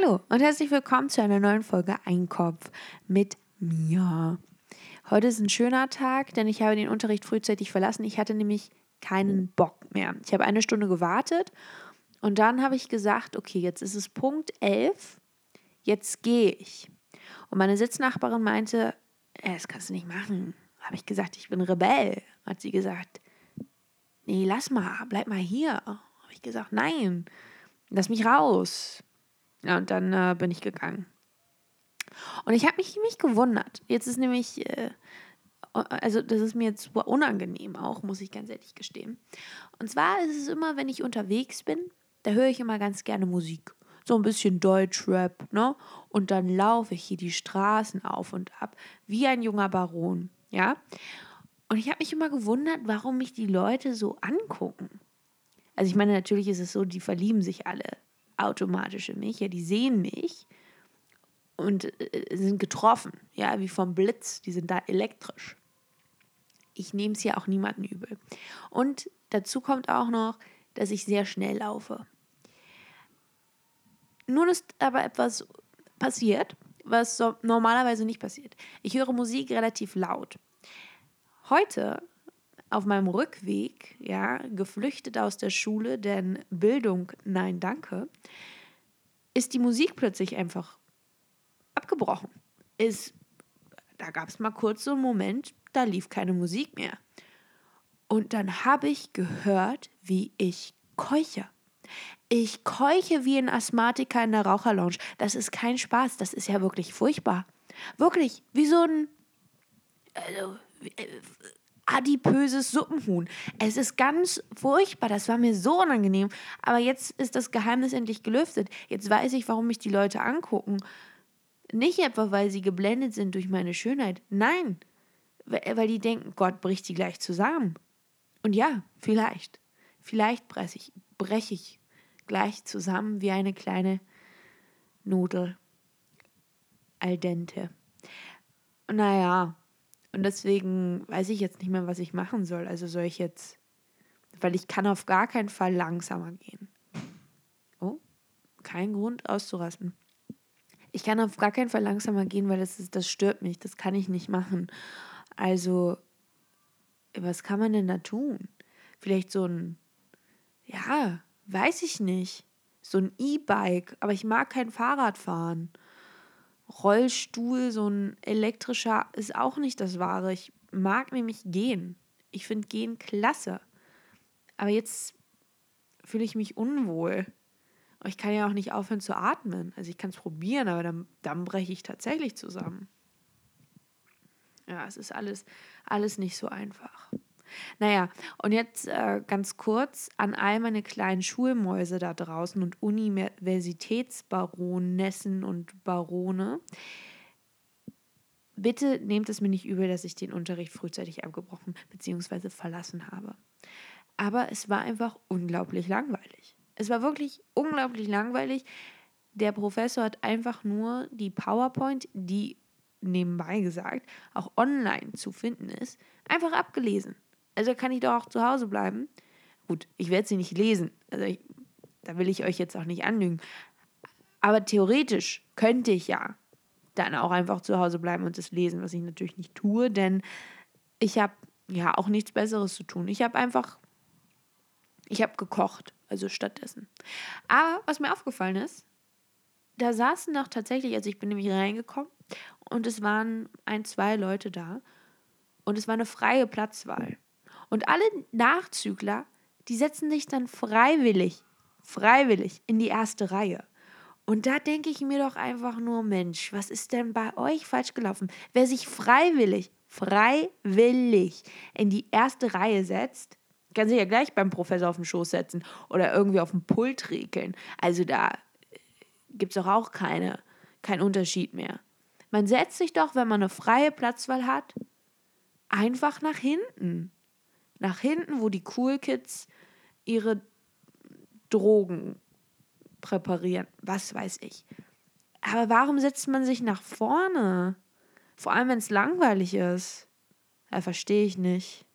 Hallo und herzlich willkommen zu einer neuen Folge Einkopf mit mir. Heute ist ein schöner Tag, denn ich habe den Unterricht frühzeitig verlassen. Ich hatte nämlich keinen Bock mehr. Ich habe eine Stunde gewartet und dann habe ich gesagt, okay, jetzt ist es Punkt 11, jetzt gehe ich. Und meine Sitznachbarin meinte, äh, das kannst du nicht machen. Habe ich gesagt, ich bin Rebell. Hat sie gesagt, nee, lass mal, bleib mal hier. Habe ich gesagt, nein, lass mich raus. Ja, und dann äh, bin ich gegangen. Und ich habe mich, mich gewundert. Jetzt ist nämlich, äh, also das ist mir jetzt unangenehm auch, muss ich ganz ehrlich gestehen. Und zwar ist es immer, wenn ich unterwegs bin, da höre ich immer ganz gerne Musik. So ein bisschen Deutschrap, ne? Und dann laufe ich hier die Straßen auf und ab, wie ein junger Baron, ja? Und ich habe mich immer gewundert, warum mich die Leute so angucken. Also ich meine, natürlich ist es so, die verlieben sich alle automatisch in mich. Ja, die sehen mich und äh, sind getroffen, ja, wie vom Blitz. Die sind da elektrisch. Ich nehme es ja auch niemanden übel. Und dazu kommt auch noch, dass ich sehr schnell laufe. Nun ist aber etwas passiert, was so normalerweise nicht passiert. Ich höre Musik relativ laut. Heute auf meinem Rückweg, ja, geflüchtet aus der Schule, denn Bildung, nein, danke, ist die Musik plötzlich einfach abgebrochen. Ist, da gab es mal kurz so einen Moment, da lief keine Musik mehr. Und dann habe ich gehört, wie ich keuche. Ich keuche wie ein Asthmatiker in der Raucherlounge. Das ist kein Spaß, das ist ja wirklich furchtbar. Wirklich, wie so ein. Also, äh, adipöses Suppenhuhn. Es ist ganz furchtbar, das war mir so unangenehm. Aber jetzt ist das Geheimnis endlich gelüftet. Jetzt weiß ich, warum mich die Leute angucken. Nicht etwa, weil sie geblendet sind durch meine Schönheit. Nein, weil die denken, Gott bricht sie gleich zusammen. Und ja, vielleicht. Vielleicht breche ich, brech ich gleich zusammen wie eine kleine Nudel. Al dente. Naja, und deswegen weiß ich jetzt nicht mehr, was ich machen soll. Also soll ich jetzt, weil ich kann auf gar keinen Fall langsamer gehen. Oh, kein Grund auszurasten. Ich kann auf gar keinen Fall langsamer gehen, weil das, ist, das stört mich. Das kann ich nicht machen. Also, was kann man denn da tun? Vielleicht so ein, ja, weiß ich nicht. So ein E-Bike, aber ich mag kein Fahrrad fahren. Rollstuhl, so ein elektrischer, ist auch nicht das Wahre. Ich mag nämlich gehen. Ich finde gehen klasse. Aber jetzt fühle ich mich unwohl. ich kann ja auch nicht aufhören zu atmen. Also ich kann es probieren, aber dann, dann breche ich tatsächlich zusammen. Ja, es ist alles, alles nicht so einfach. Naja, und jetzt äh, ganz kurz an all meine kleinen Schulmäuse da draußen und Universitätsbaronessen und Barone. Bitte nehmt es mir nicht übel, dass ich den Unterricht frühzeitig abgebrochen bzw. verlassen habe. Aber es war einfach unglaublich langweilig. Es war wirklich unglaublich langweilig. Der Professor hat einfach nur die PowerPoint, die nebenbei gesagt auch online zu finden ist, einfach abgelesen. Also kann ich doch auch zu Hause bleiben. Gut, ich werde sie nicht lesen. Also ich, da will ich euch jetzt auch nicht anlügen. Aber theoretisch könnte ich ja dann auch einfach zu Hause bleiben und das lesen, was ich natürlich nicht tue, denn ich habe ja auch nichts Besseres zu tun. Ich habe einfach, ich habe gekocht, also stattdessen. Aber was mir aufgefallen ist, da saßen doch tatsächlich, also ich bin nämlich reingekommen und es waren ein, zwei Leute da und es war eine freie Platzwahl. Und alle Nachzügler, die setzen sich dann freiwillig, freiwillig in die erste Reihe. Und da denke ich mir doch einfach nur, Mensch, was ist denn bei euch falsch gelaufen? Wer sich freiwillig, freiwillig in die erste Reihe setzt, kann sich ja gleich beim Professor auf den Schoß setzen oder irgendwie auf dem Pult regeln. Also da äh, gibt es doch auch keine, keinen Unterschied mehr. Man setzt sich doch, wenn man eine freie Platzwahl hat, einfach nach hinten nach hinten, wo die Cool Kids ihre Drogen präparieren. Was weiß ich. Aber warum setzt man sich nach vorne? Vor allem, wenn es langweilig ist. Ja, verstehe ich nicht.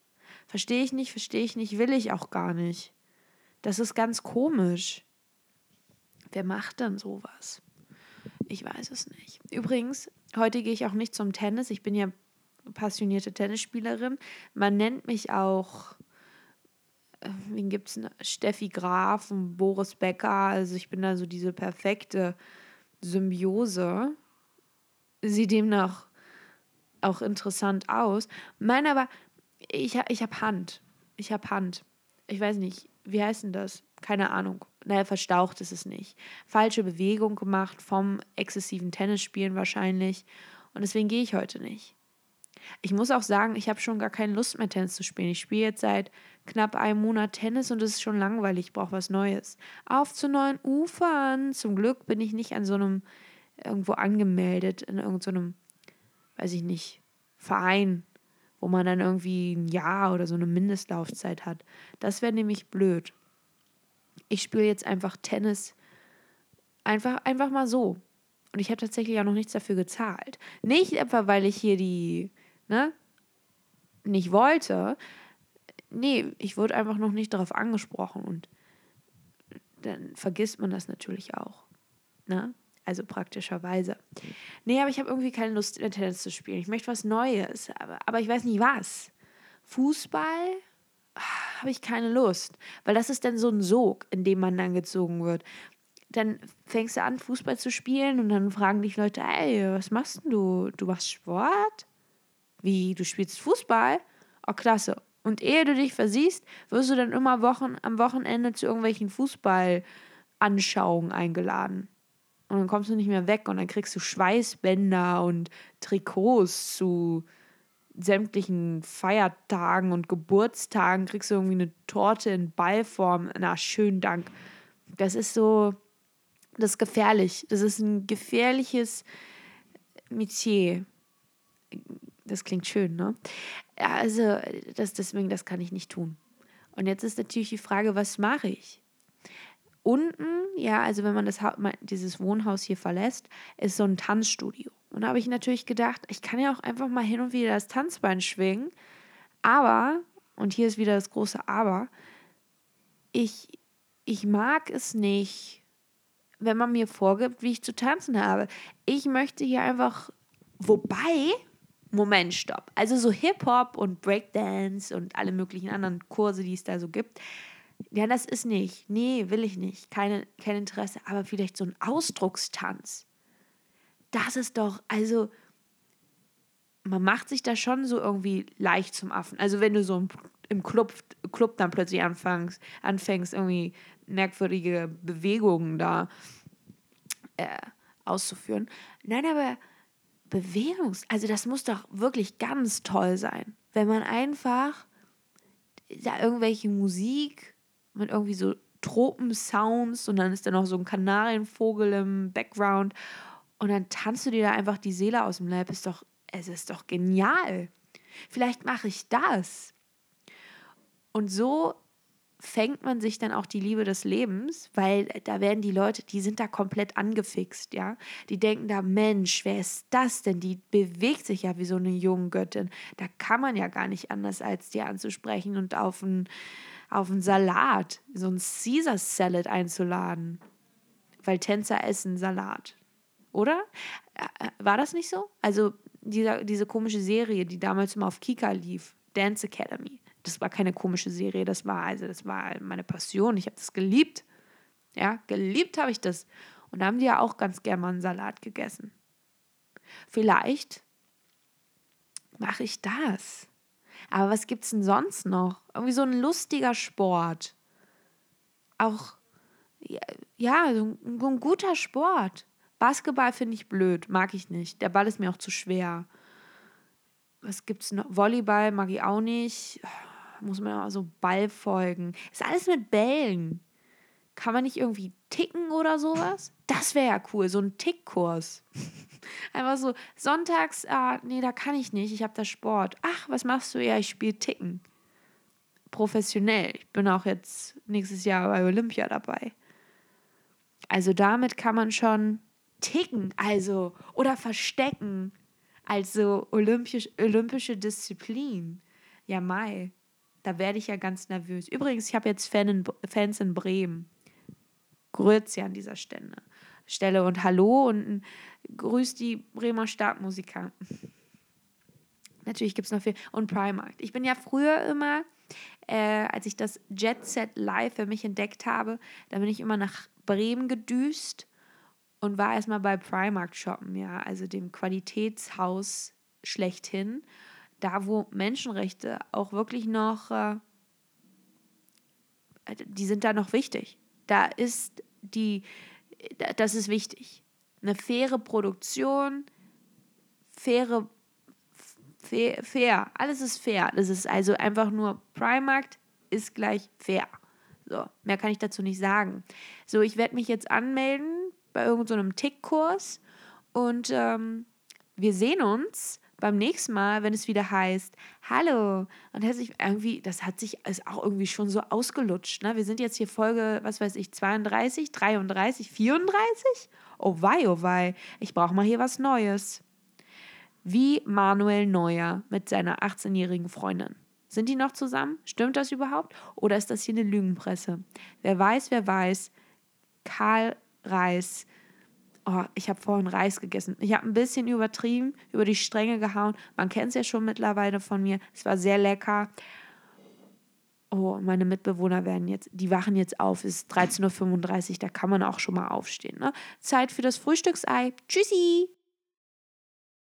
Verstehe ich nicht, verstehe ich nicht, will ich auch gar nicht. Das ist ganz komisch. Wer macht dann sowas? Ich weiß es nicht. Übrigens, heute gehe ich auch nicht zum Tennis. Ich bin ja passionierte Tennisspielerin. Man nennt mich auch, äh, wen gibt es? Steffi Graf und Boris Becker. Also ich bin da so diese perfekte Symbiose. Sieht demnach auch interessant aus. Nein, aber ich, ich habe Hand. Ich habe Hand. Ich weiß nicht, wie heißt denn das? Keine Ahnung. Naja, verstaucht ist es nicht. Falsche Bewegung gemacht vom exzessiven Tennisspielen wahrscheinlich. Und deswegen gehe ich heute nicht. Ich muss auch sagen, ich habe schon gar keine Lust mehr, Tennis zu spielen. Ich spiele jetzt seit knapp einem Monat Tennis und es ist schon langweilig. Ich brauche was Neues. Auf zu neuen Ufern. Zum Glück bin ich nicht an so einem irgendwo angemeldet, in irgendeinem, so weiß ich nicht, Verein, wo man dann irgendwie ein Jahr oder so eine Mindestlaufzeit hat. Das wäre nämlich blöd. Ich spiele jetzt einfach Tennis einfach, einfach mal so. Und ich habe tatsächlich auch noch nichts dafür gezahlt. Nicht etwa, weil ich hier die ne, nicht wollte, nee, ich wurde einfach noch nicht darauf angesprochen und dann vergisst man das natürlich auch. Ne? Also praktischerweise. Nee, aber ich habe irgendwie keine Lust, in Tennis zu spielen. Ich möchte was Neues, aber, aber ich weiß nicht was. Fußball habe ich keine Lust, weil das ist dann so ein Sog, in dem man dann gezogen wird. Dann fängst du an, Fußball zu spielen und dann fragen dich Leute, ey, was machst du? Du machst Sport? Wie, du spielst Fußball? Oh, klasse. Und ehe du dich versiehst, wirst du dann immer Wochen, am Wochenende zu irgendwelchen Fußballanschauungen eingeladen. Und dann kommst du nicht mehr weg und dann kriegst du Schweißbänder und Trikots zu sämtlichen Feiertagen und Geburtstagen. Kriegst du irgendwie eine Torte in Ballform. Na, schönen Dank. Das ist so, das ist gefährlich. Das ist ein gefährliches Metier das klingt schön, ne? Also, das, deswegen, das kann ich nicht tun. Und jetzt ist natürlich die Frage, was mache ich? Unten, ja, also wenn man das, dieses Wohnhaus hier verlässt, ist so ein Tanzstudio. Und da habe ich natürlich gedacht, ich kann ja auch einfach mal hin und wieder das Tanzbein schwingen. Aber, und hier ist wieder das große Aber, ich, ich mag es nicht, wenn man mir vorgibt, wie ich zu tanzen habe. Ich möchte hier einfach, wobei, Moment, stopp. Also so Hip-Hop und Breakdance und alle möglichen anderen Kurse, die es da so gibt. Ja, das ist nicht. Nee, will ich nicht. Keine, kein Interesse. Aber vielleicht so ein Ausdruckstanz. Das ist doch, also, man macht sich da schon so irgendwie leicht zum Affen. Also, wenn du so im Club, Club dann plötzlich anfängst, anfängst, irgendwie merkwürdige Bewegungen da äh, auszuführen. Nein, aber Bewährungs-, also das muss doch wirklich ganz toll sein, wenn man einfach da irgendwelche Musik mit irgendwie so Tropensounds und dann ist da noch so ein Kanarienvogel im Background und dann tanzt du dir da einfach die Seele aus dem Leib. Ist doch, es ist doch genial. Vielleicht mache ich das. Und so fängt man sich dann auch die Liebe des Lebens, weil da werden die Leute, die sind da komplett angefixt, ja. Die denken da, Mensch, wer ist das denn? Die bewegt sich ja wie so eine junge Göttin. Da kann man ja gar nicht anders, als die anzusprechen und auf einen, auf einen Salat, so ein Caesar Salad einzuladen. Weil Tänzer essen Salat. Oder? War das nicht so? Also diese, diese komische Serie, die damals immer auf Kika lief, Dance Academy das war keine komische Serie, das war also das war meine Passion. Ich habe das geliebt. Ja, geliebt habe ich das. Und da haben die ja auch ganz gern mal einen Salat gegessen. Vielleicht mache ich das. Aber was gibt es denn sonst noch? Irgendwie so ein lustiger Sport. Auch, ja, so ein, ein guter Sport. Basketball finde ich blöd, mag ich nicht. Der Ball ist mir auch zu schwer. Was gibt's noch? Volleyball mag ich auch nicht muss man auch so Ball folgen. Ist alles mit Bällen. Kann man nicht irgendwie ticken oder sowas? Das wäre ja cool, so ein Tickkurs. Einfach so, sonntags, ah, nee, da kann ich nicht, ich habe da Sport. Ach, was machst du? Ja, ich spiele Ticken. Professionell. Ich bin auch jetzt nächstes Jahr bei Olympia dabei. Also damit kann man schon ticken, also, oder verstecken. Also olympisch, olympische Disziplin. Ja, Mai. Da werde ich ja ganz nervös. Übrigens, ich habe jetzt Fan in, Fans in Bremen. Grüezi an dieser Stelle. Stelle und Hallo und grüßt die Bremer Stadtmusikanten. Natürlich gibt es noch viel. Und Primark. Ich bin ja früher immer, äh, als ich das Jet Set Live für mich entdeckt habe, da bin ich immer nach Bremen gedüst und war erstmal bei Primark shoppen, ja, also dem Qualitätshaus schlechthin, da wo Menschenrechte auch wirklich noch, äh, die sind da noch wichtig. Da ist die, das ist wichtig. Eine faire Produktion, faire, fair, fair, alles ist fair. Das ist also einfach nur Primark ist gleich fair. So, mehr kann ich dazu nicht sagen. So, ich werde mich jetzt anmelden bei irgendeinem so Tickkurs und ähm, wir sehen uns beim nächsten Mal, wenn es wieder heißt, hallo. Und herzlich irgendwie, das hat sich ist auch irgendwie schon so ausgelutscht. Ne? Wir sind jetzt hier Folge, was weiß ich, 32, 33, 34? Oh wei, oh wei. Ich brauche mal hier was Neues. Wie Manuel Neuer mit seiner 18-jährigen Freundin. Sind die noch zusammen? Stimmt das überhaupt? Oder ist das hier eine Lügenpresse? Wer weiß, wer weiß. Karl Reis. Oh, ich habe vorhin Reis gegessen. Ich habe ein bisschen übertrieben, über die Stränge gehauen. Man kennt es ja schon mittlerweile von mir. Es war sehr lecker. Oh, meine Mitbewohner werden jetzt, die wachen jetzt auf. Es ist 13.35 Uhr, da kann man auch schon mal aufstehen. Ne? Zeit für das Frühstücksei. Tschüssi!